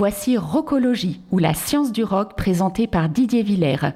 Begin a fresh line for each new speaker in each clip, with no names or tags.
Voici Rockologie, ou la science du rock présentée par Didier Villers.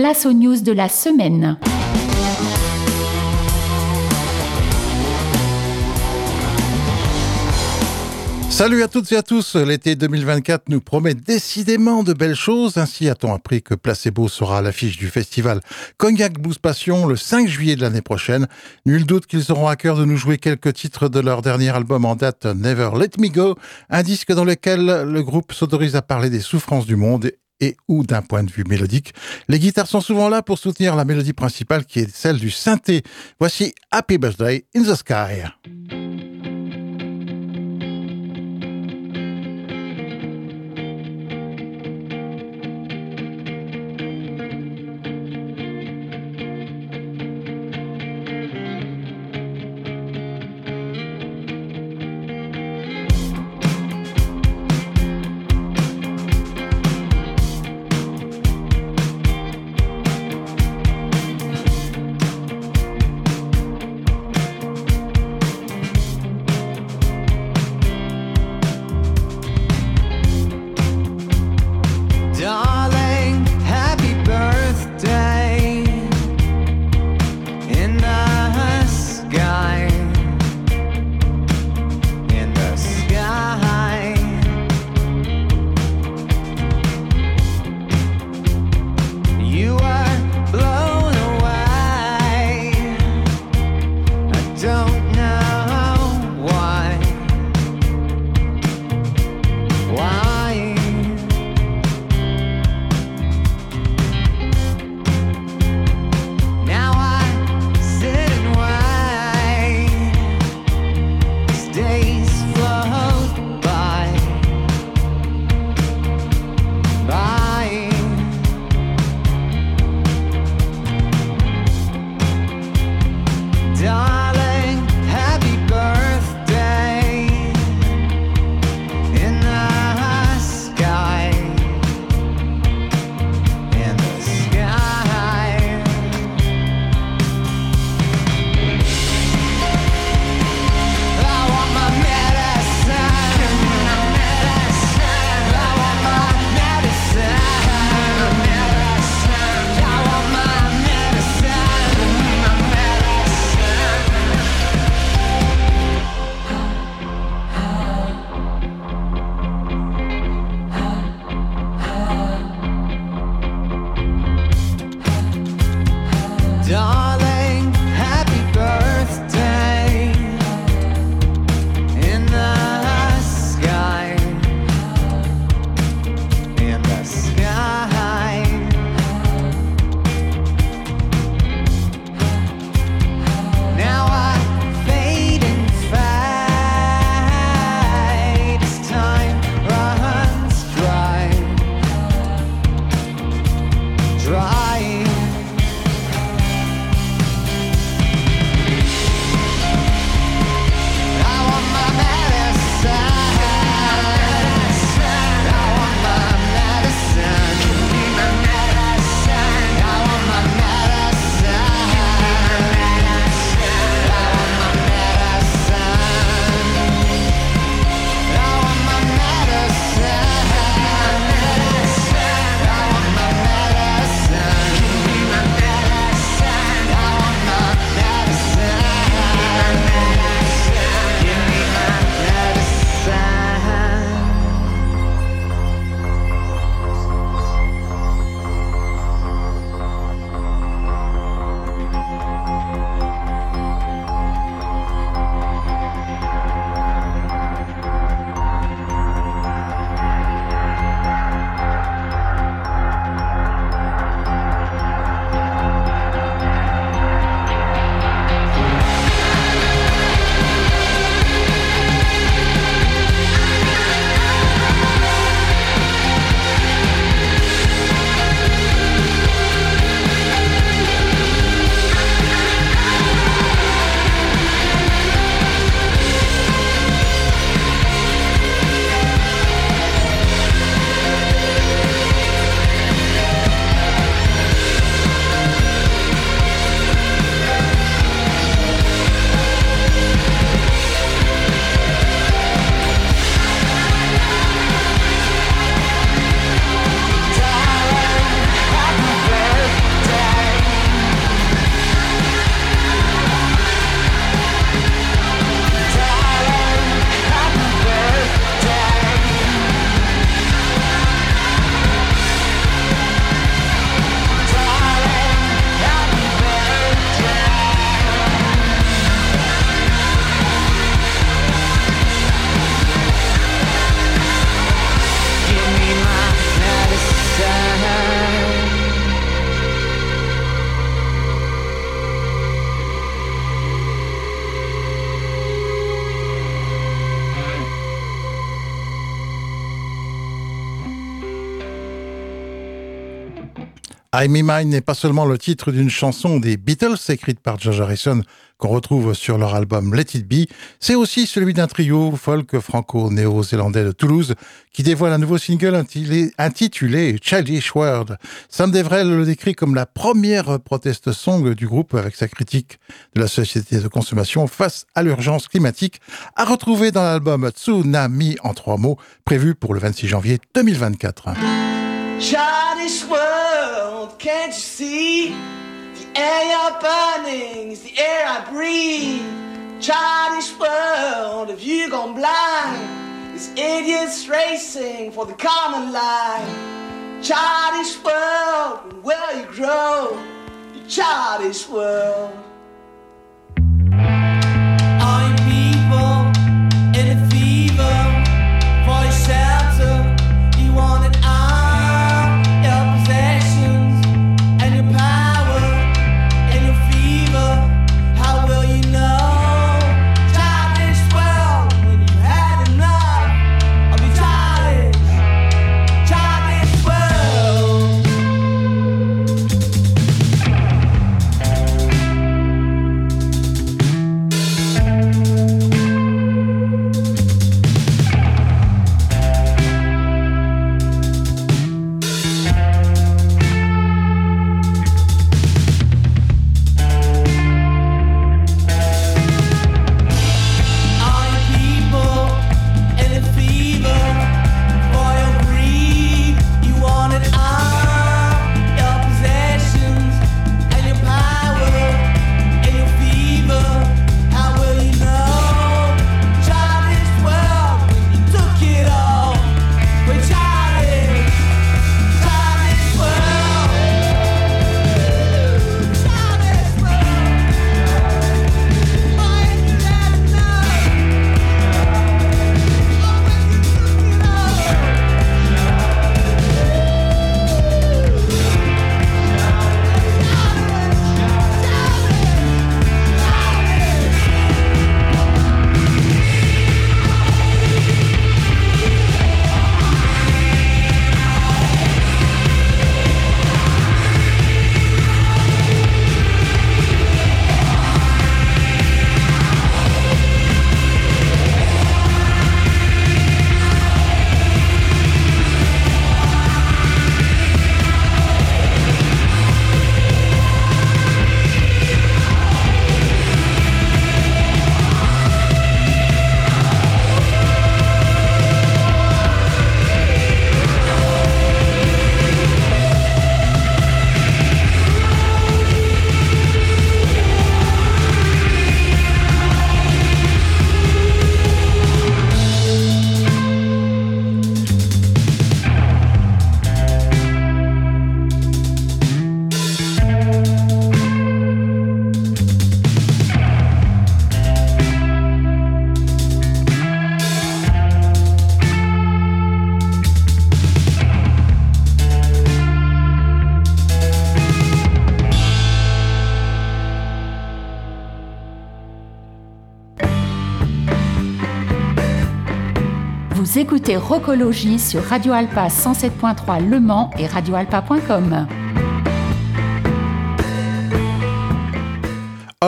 Place aux news de la semaine.
Salut à toutes et à tous, l'été 2024 nous promet décidément de belles choses, ainsi a-t-on appris que Placebo sera à l'affiche du festival Cognac Blues Passion le 5 juillet de l'année prochaine. Nul doute qu'ils auront à cœur de nous jouer quelques titres de leur dernier album en date Never Let Me Go, un disque dans lequel le groupe s'autorise à parler des souffrances du monde et ou d'un point de vue mélodique. Les guitares sont souvent là pour soutenir la mélodie principale qui est celle du synthé. Voici Happy Birthday in the Sky. I Me Mine n'est pas seulement le titre d'une chanson des Beatles écrite par George Harrison qu'on retrouve sur leur album Let It Be, c'est aussi celui d'un trio folk franco-néo-zélandais de Toulouse qui dévoile un nouveau single intitulé, Childish World. Sam Devrel le décrit comme la première protest song du groupe avec sa critique de la société de consommation face à l'urgence climatique à retrouver dans l'album Tsunami en trois mots prévu pour le 26 janvier 2024.
Childish world, can't you see? The air you're burning is the air I breathe. Childish world, have you gone blind? These idiots racing for the common line. Childish world, where you grow? You childish world.
Écoutez Rocologie sur Radio Alpa 107.3 Le Mans et radioalpa.com.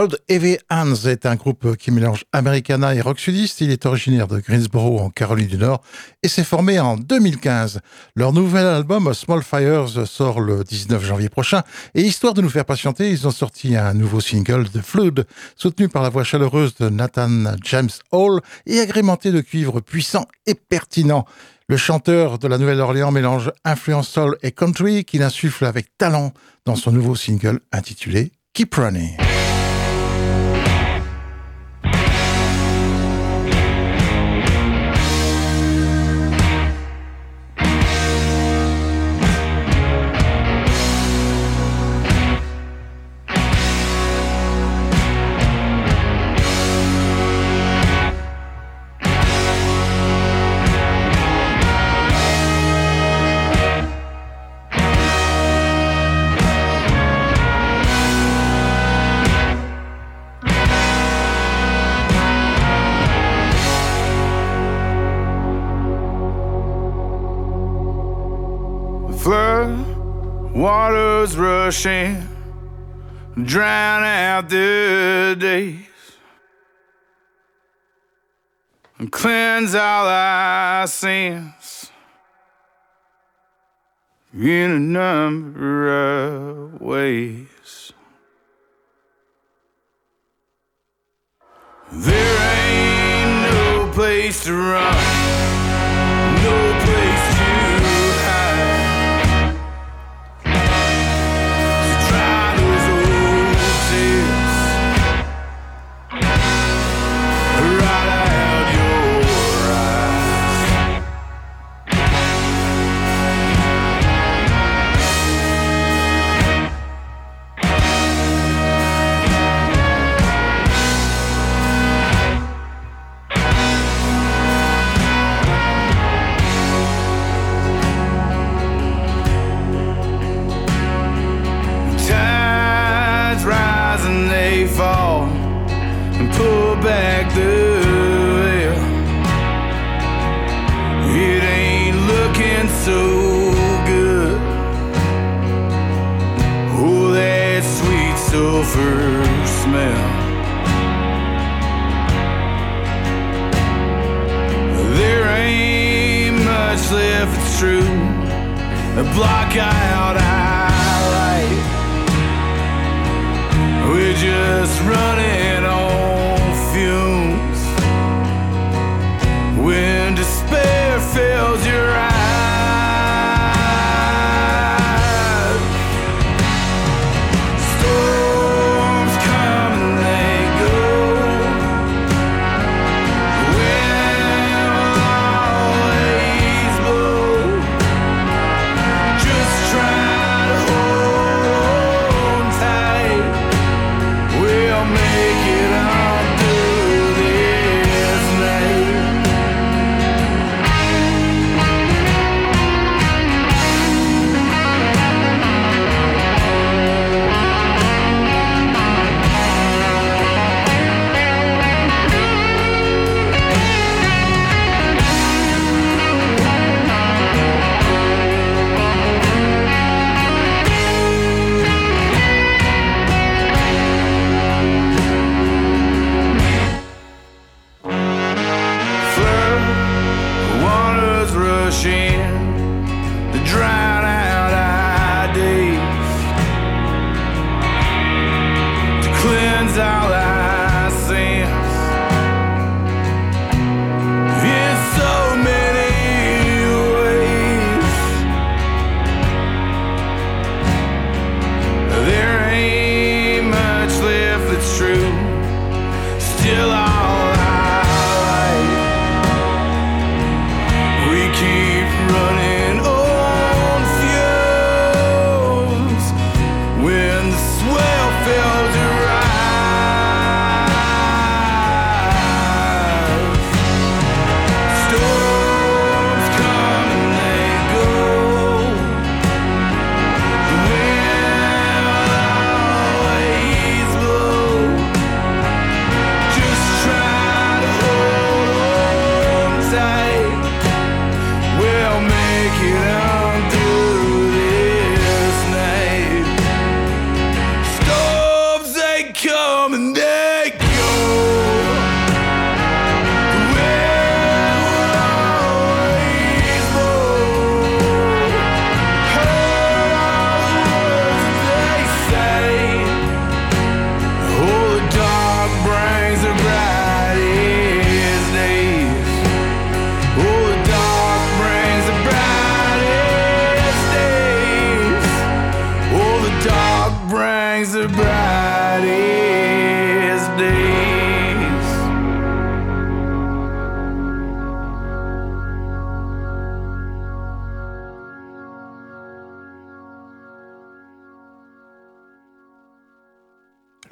Old Heavy Hands est un groupe qui mélange Americana et rock sudiste. Il est originaire de Greensboro en Caroline du Nord et s'est formé en 2015. Leur nouvel album Small Fires sort le 19 janvier prochain et histoire de nous faire patienter, ils ont sorti un nouveau single The Flood soutenu par la voix chaleureuse de Nathan James Hall et agrémenté de cuivres puissants et pertinents. Le chanteur de la Nouvelle-Orléans mélange influence soul et country qu'il insuffle avec talent dans son nouveau single intitulé Keep Running.
Rushing, drown out the days, and cleanse all our sins. In a number of ways. There ain't no place to run,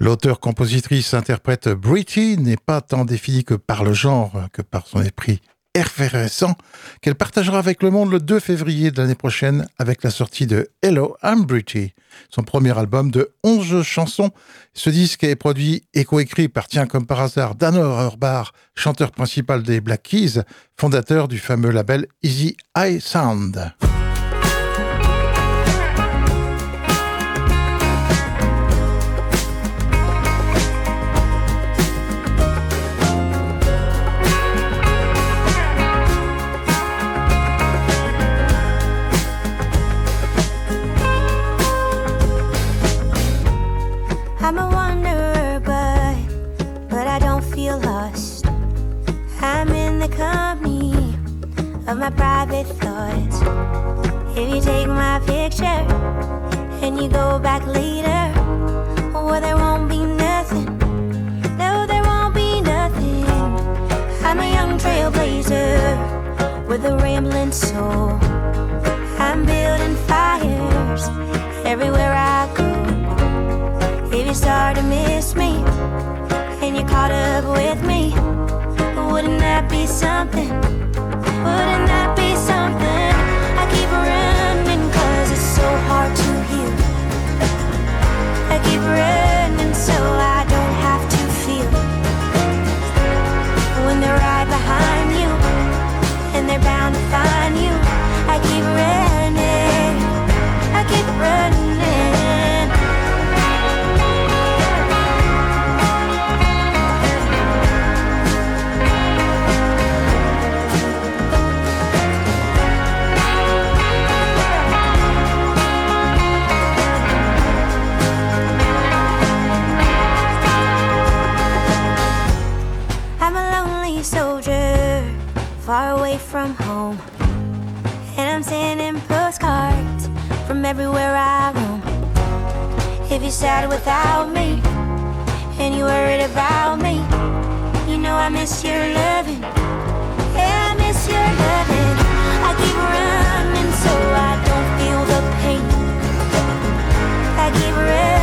L'auteur-compositrice-interprète Britty n'est pas tant définie que par le genre que par son esprit effervescent qu'elle partagera avec le monde le 2 février de l'année prochaine avec la sortie de Hello, I'm Britty, son premier album de 11 chansons. Ce disque est produit et coécrit par, tiens comme par hasard, Dan Auerbach, chanteur principal des Black Keys, fondateur du fameux label Easy Eye Sound.
My private thoughts. If you take my picture and you go back later, well, there won't be nothing. No, there won't be nothing. I'm a young trailblazer with a rambling soul. I'm building fires everywhere I go. If you start to miss me and you're caught up with me, wouldn't that be something? so I everywhere I roam. If you're sad without me, and you're worried about me, you know I miss your loving. Yeah, I miss your loving. I keep running so I don't feel the pain. I keep running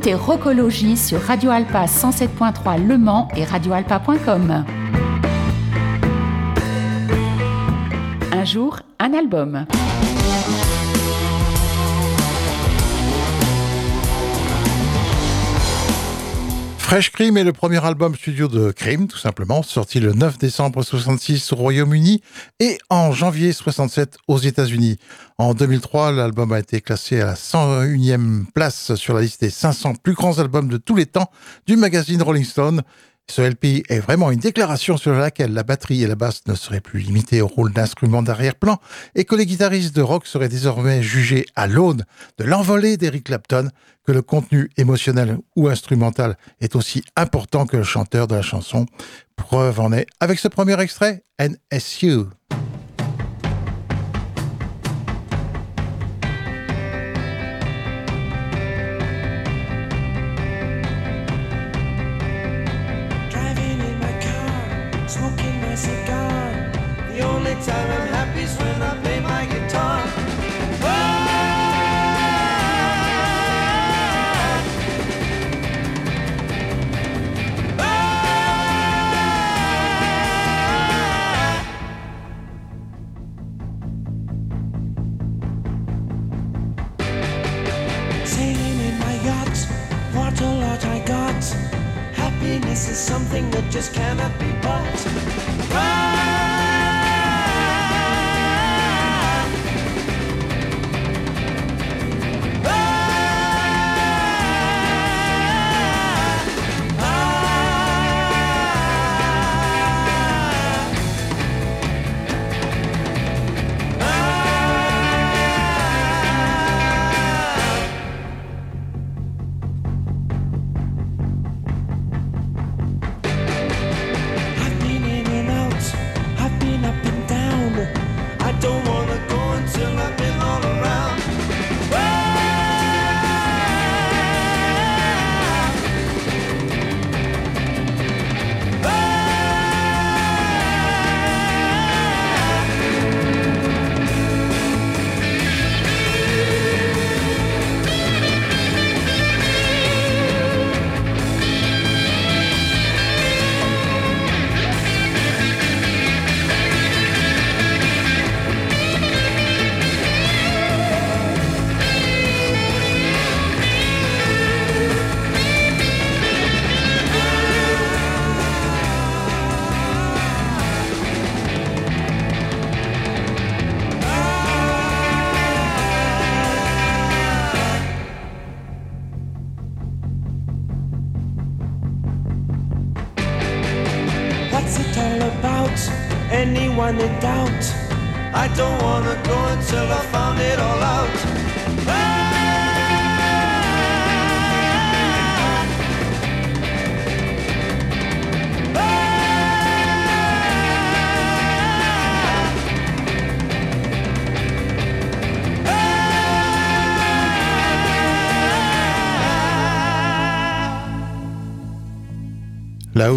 écoutez Rocologie sur Radio Alpa 107.3 Le Mans et radioalpa.com. Un jour, un album.
Fresh Cream est le premier album studio de Cream, tout simplement, sorti le 9 décembre 66 au Royaume-Uni et en janvier 67 aux États-Unis. En 2003, l'album a été classé à la 101e place sur la liste des 500 plus grands albums de tous les temps du magazine Rolling Stone. Ce LP est vraiment une déclaration sur laquelle la batterie et la basse ne seraient plus limitées au rôle d'instrument d'arrière-plan et que les guitaristes de rock seraient désormais jugés à l'aune de l'envolée d'Eric Clapton, que le contenu émotionnel ou instrumental est aussi important que le chanteur de la chanson. Preuve en est avec ce premier extrait, NSU.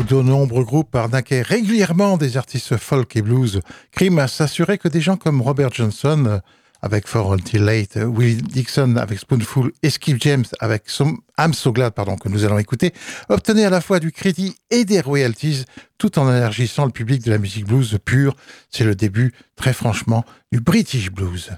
De nombreux groupes arnaquaient régulièrement des artistes folk et blues, Cream a que des gens comme Robert Johnson avec For Until Late, euh, Will Dixon avec Spoonful et Skip James avec I'm So Glad pardon, que nous allons écouter, obtenaient à la fois du crédit et des royalties tout en élargissant le public de la musique blues pure. C'est le début, très franchement, du British Blues.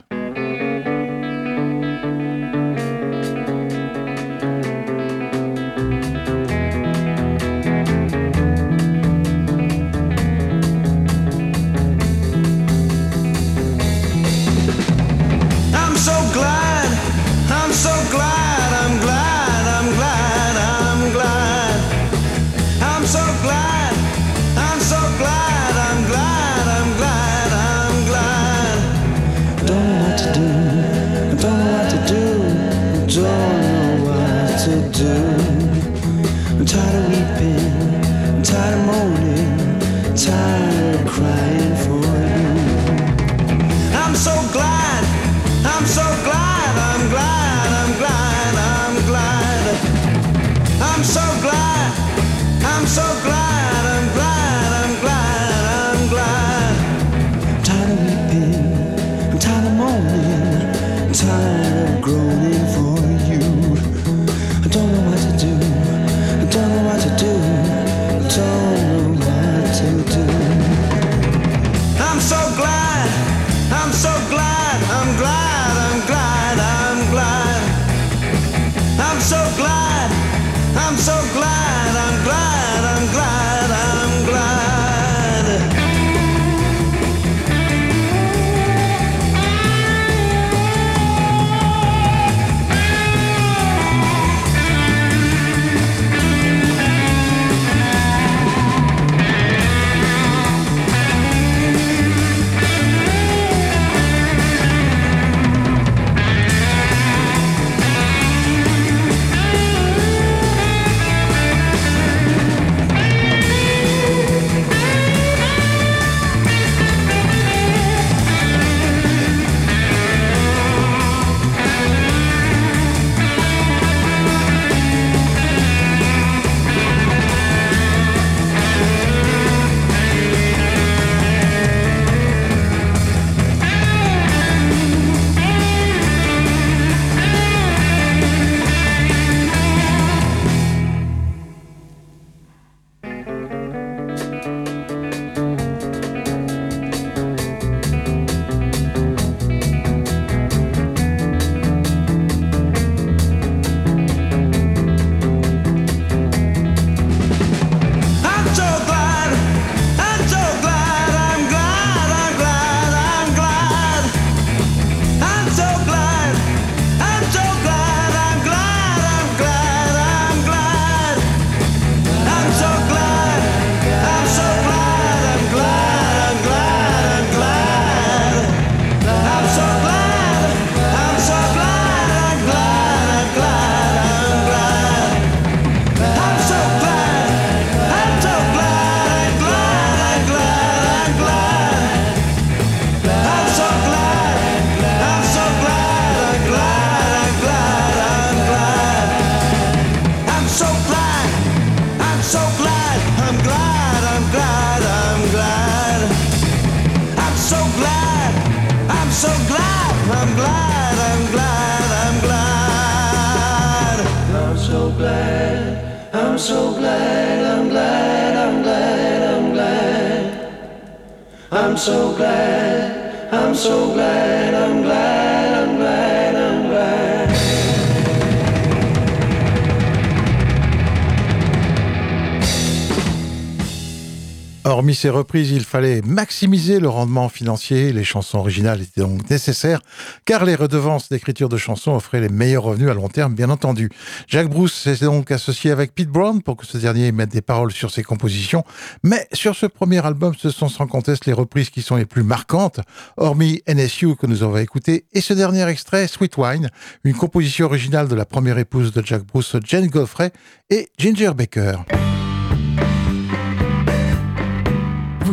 Hormis ces reprises, il fallait maximiser le rendement financier. Les chansons originales étaient donc nécessaires, car les redevances d'écriture de chansons offraient les meilleurs revenus à long terme, bien entendu. Jacques Bruce s'est donc associé avec Pete Brown pour que ce dernier mette des paroles sur ses compositions. Mais sur ce premier album, ce sont sans conteste les reprises qui sont les plus marquantes, hormis NSU que nous avons écouté, et ce dernier extrait, Sweet Wine, une composition originale de la première épouse de Jack Bruce, Jane Godfrey, et Ginger Baker.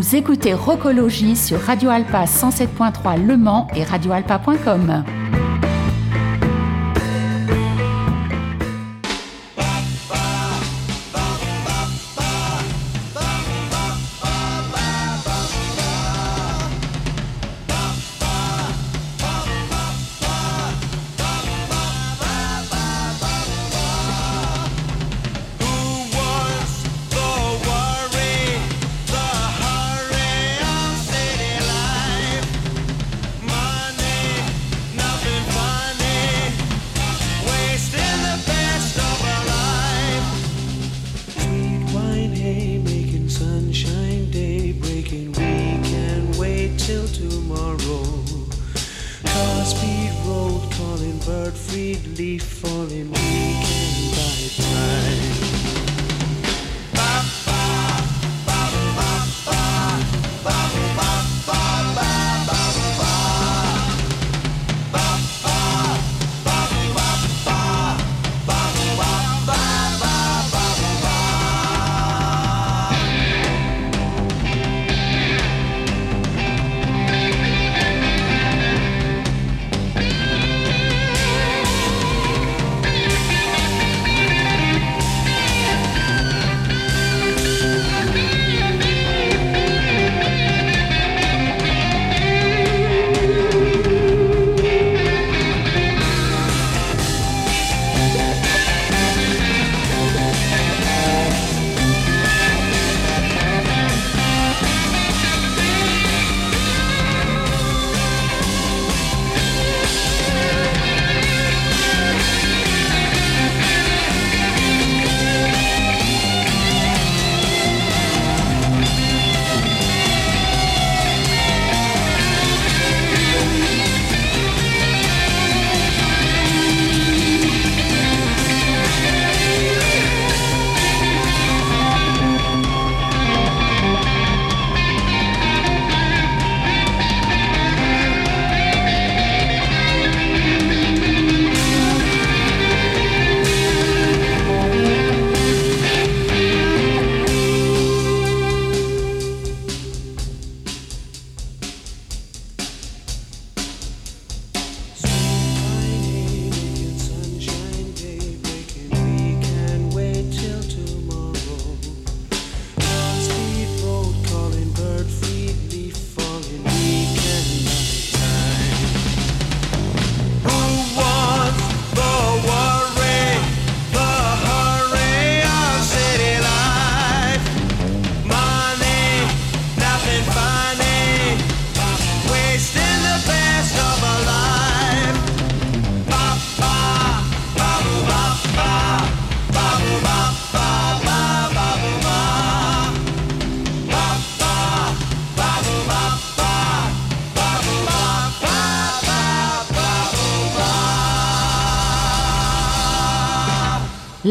Vous écoutez Rocologie sur Radio Alpa 107.3 Le Mans et radioalpa.com.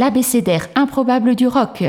l'abécédaire improbable du rock.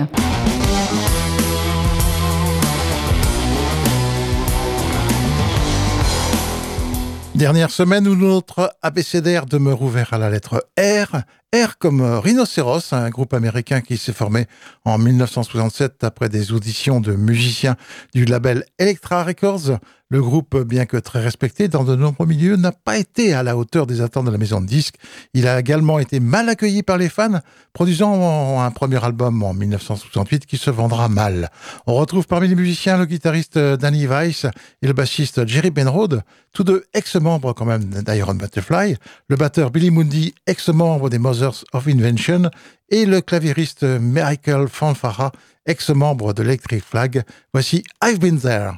Dernière semaine où notre abécédaire demeure ouvert à la lettre R, R comme Rhinocéros, un groupe américain qui s'est formé en 1967 après des auditions de musiciens du label Electra Records. Le groupe, bien que très respecté dans de nombreux milieux, n'a pas été à la hauteur des attentes de la maison de disques. Il a également été mal accueilli par les fans, produisant un premier album en 1968 qui se vendra mal. On retrouve parmi les musiciens le guitariste Danny Weiss et le bassiste Jerry Benrode, tous deux ex-membres quand même d'Iron Butterfly, le batteur Billy Mundy, ex-membre des Mother of Invention, et le claviériste Michael Fanfara, ex-membre de Electric Flag. Voici I've Been There.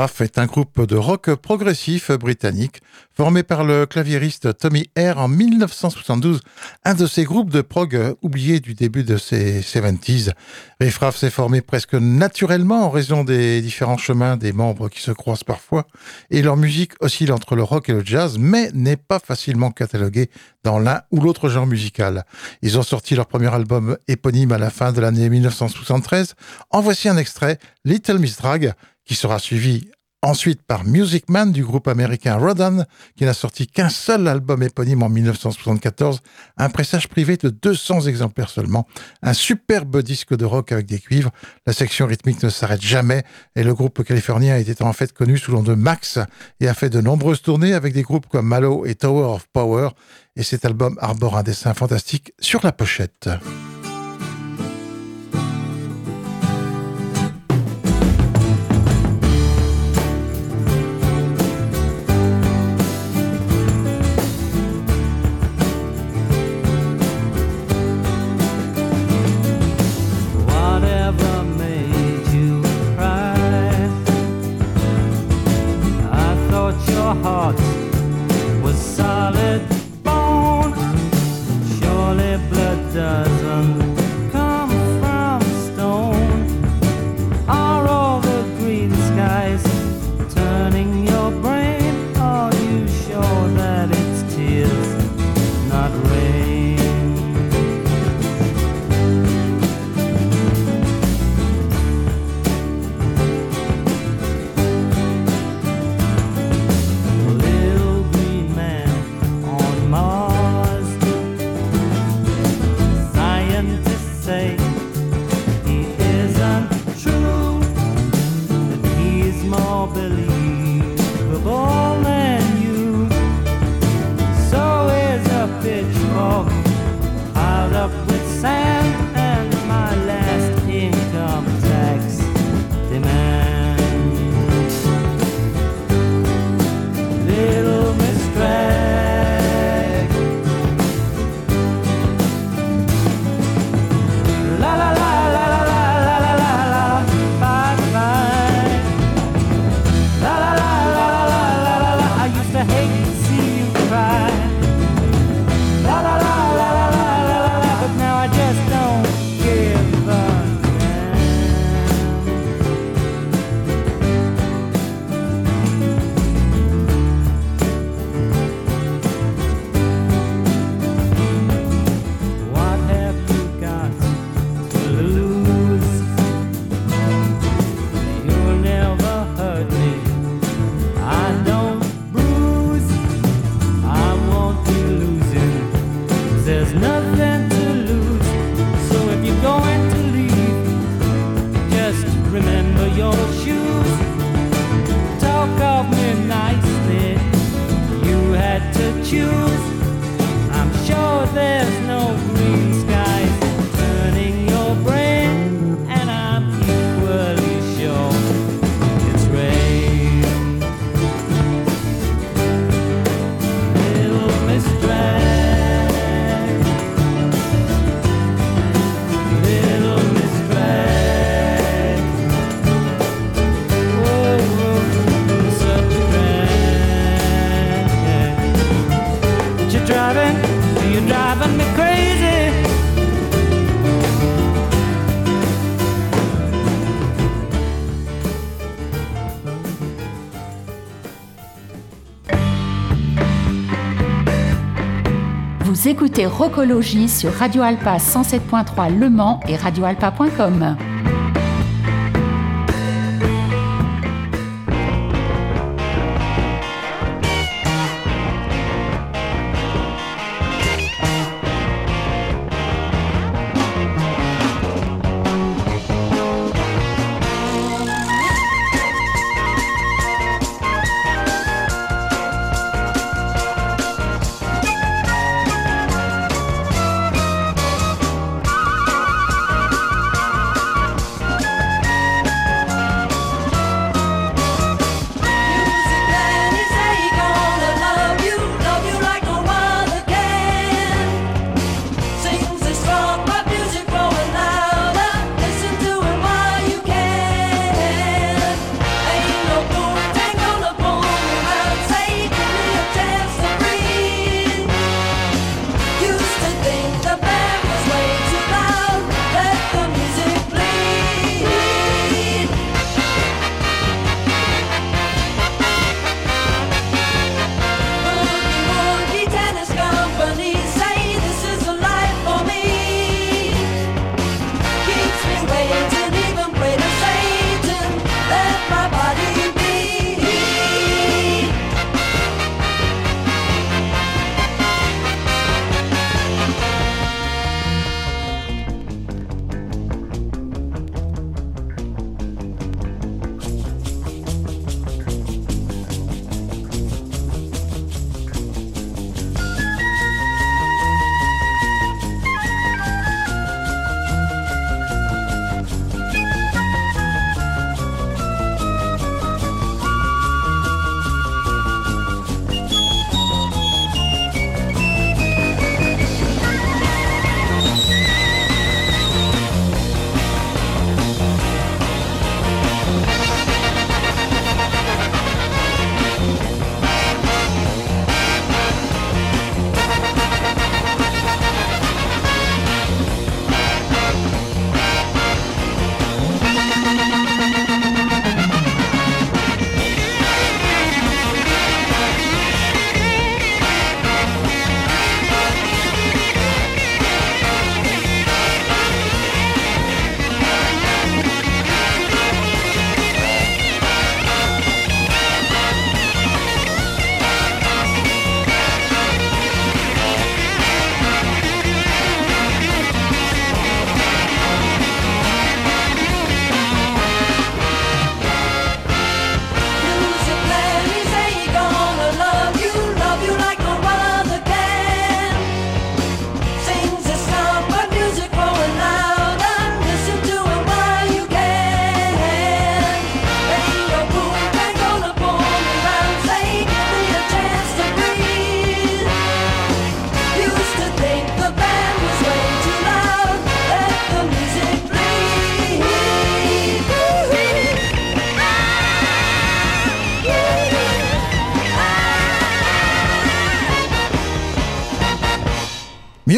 Riff Raff est un groupe de rock progressif britannique formé par le claviériste Tommy Hare en 1972, un de ces groupes de prog oubliés du début de ces 70s. Riff Raff s'est formé presque naturellement en raison des différents chemins des membres qui se croisent parfois et leur musique oscille entre le rock et le jazz mais n'est pas facilement cataloguée dans l'un ou l'autre genre musical. Ils ont sorti leur premier album éponyme à la fin de l'année 1973. En voici un extrait, Little Miss Drag, qui sera suivi ensuite par Music Man du groupe américain Rodan, qui n'a sorti qu'un seul album éponyme en 1974, un pressage privé de 200 exemplaires seulement, un superbe disque de rock avec des cuivres, la section rythmique ne s'arrête jamais, et le groupe californien était en fait connu sous le nom de Max, et a fait de nombreuses tournées avec des groupes comme Malo et Tower of Power, et cet album arbore un dessin fantastique sur la pochette.
Écoutez Rocologie sur Radio Alpa 107.3 Le Mans et radioalpa.com.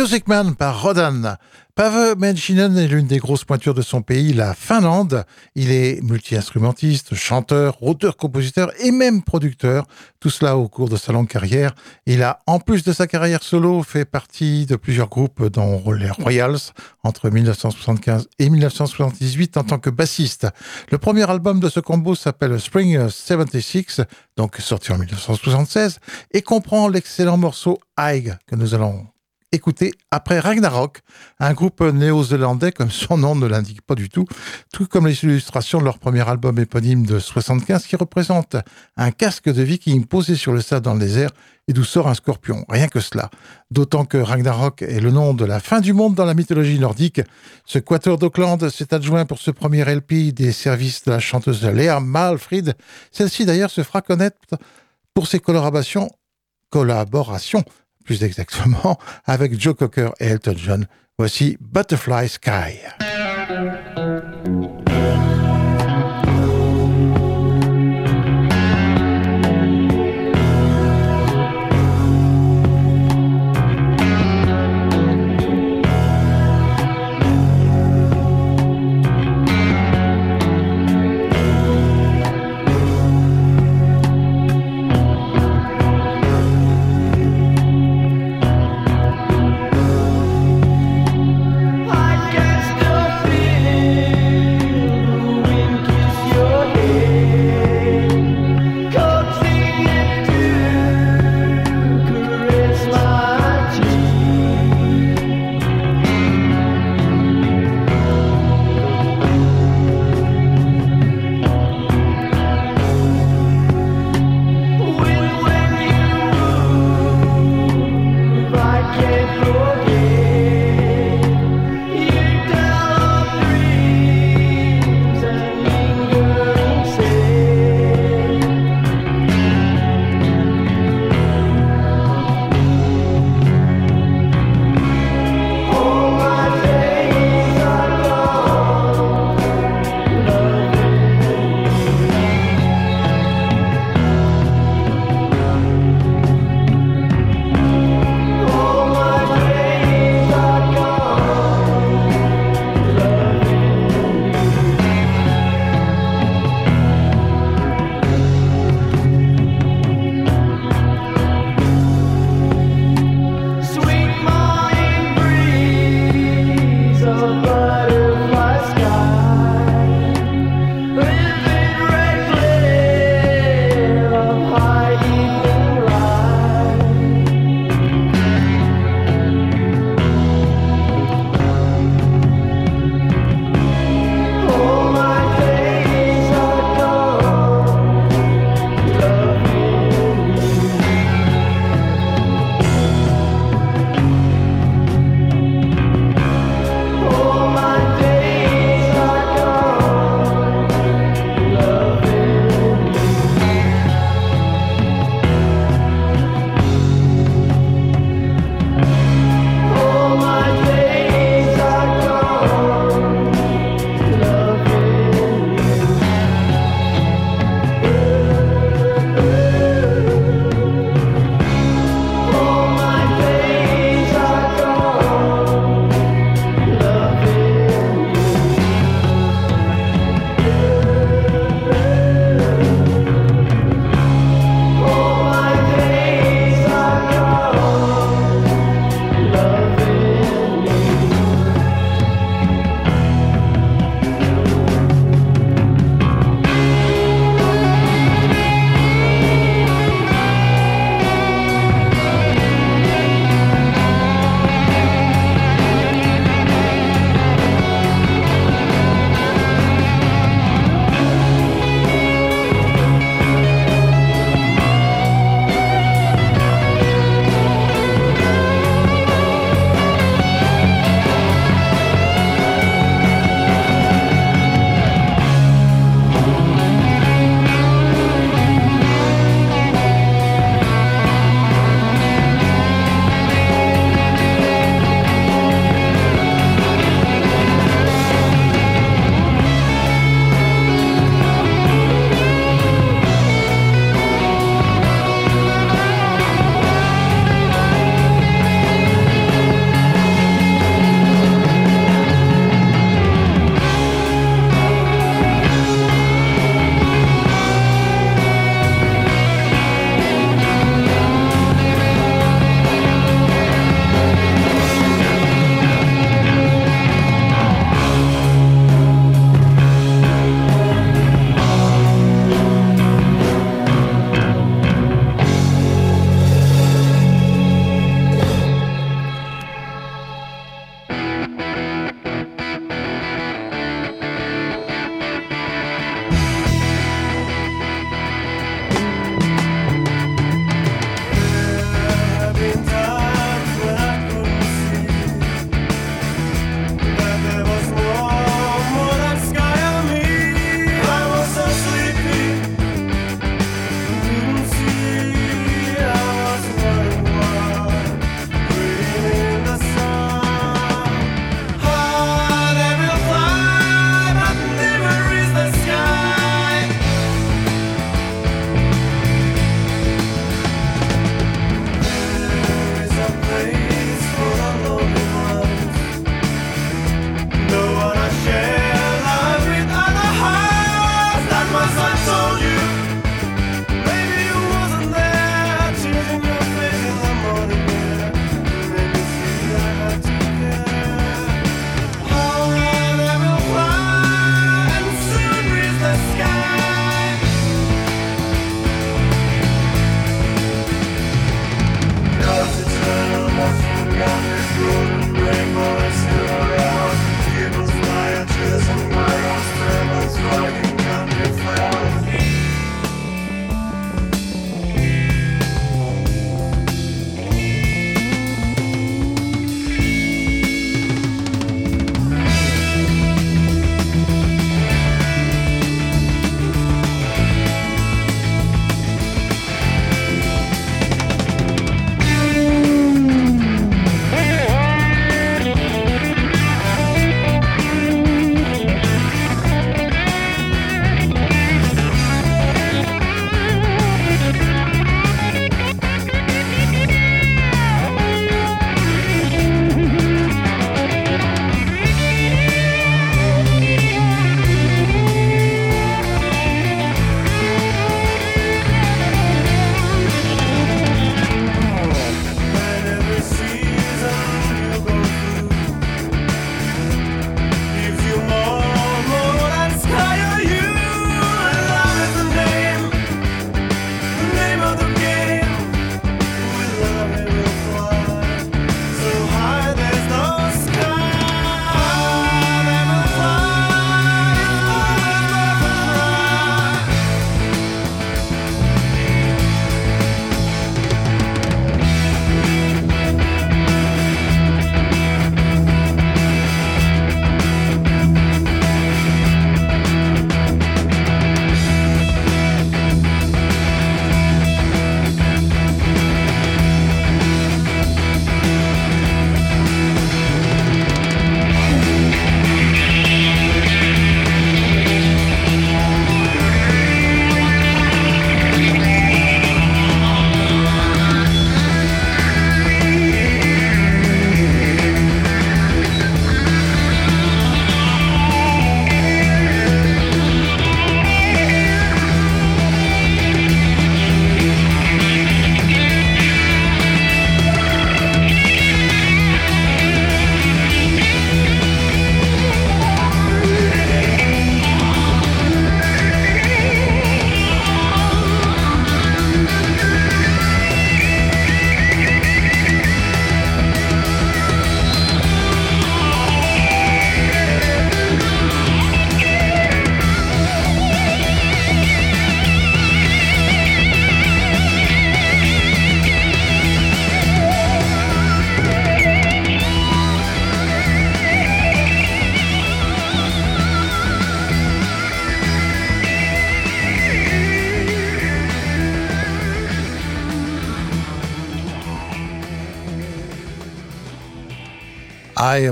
Music Man par Rodan. Pave Menchinen est l'une des grosses pointures de son pays, la Finlande. Il est multi-instrumentiste, chanteur, auteur-compositeur et même producteur. Tout cela au cours de sa longue carrière. Il a, en plus de sa carrière solo, fait partie de plusieurs groupes dont les Royals entre 1975 et 1978 en tant que bassiste. Le premier album de ce combo s'appelle Spring 76, donc sorti en 1976, et comprend l'excellent morceau Haig que nous allons écoutez après Ragnarok, un groupe néo-zélandais comme son nom ne l'indique pas du tout, tout comme les illustrations de leur premier album éponyme de 75 qui représente un casque de viking posé sur le sable dans le désert et d'où sort un scorpion, rien que cela. D'autant que Ragnarok est le nom de la fin du monde dans la mythologie nordique. Ce quator d'Auckland s'est adjoint pour ce premier LP des services de la chanteuse Léa Malfried. Celle-ci d'ailleurs se fera connaître pour ses collaborations plus exactement, avec Joe Cocker et Elton John. Voici Butterfly Sky.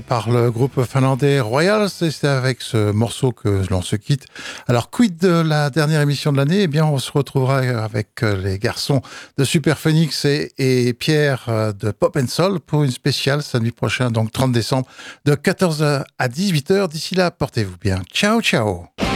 Par le groupe finlandais Royals et c'est avec ce morceau que l'on se quitte. Alors quid de la dernière émission de l'année? Eh bien on se retrouvera avec les garçons de Super Phoenix et, Pierre euh, de Pop and Soul pour une spéciale samedi prochain donc 30 décembre de 14h à 18h. D'ici là portez-vous bien. Ciao ciao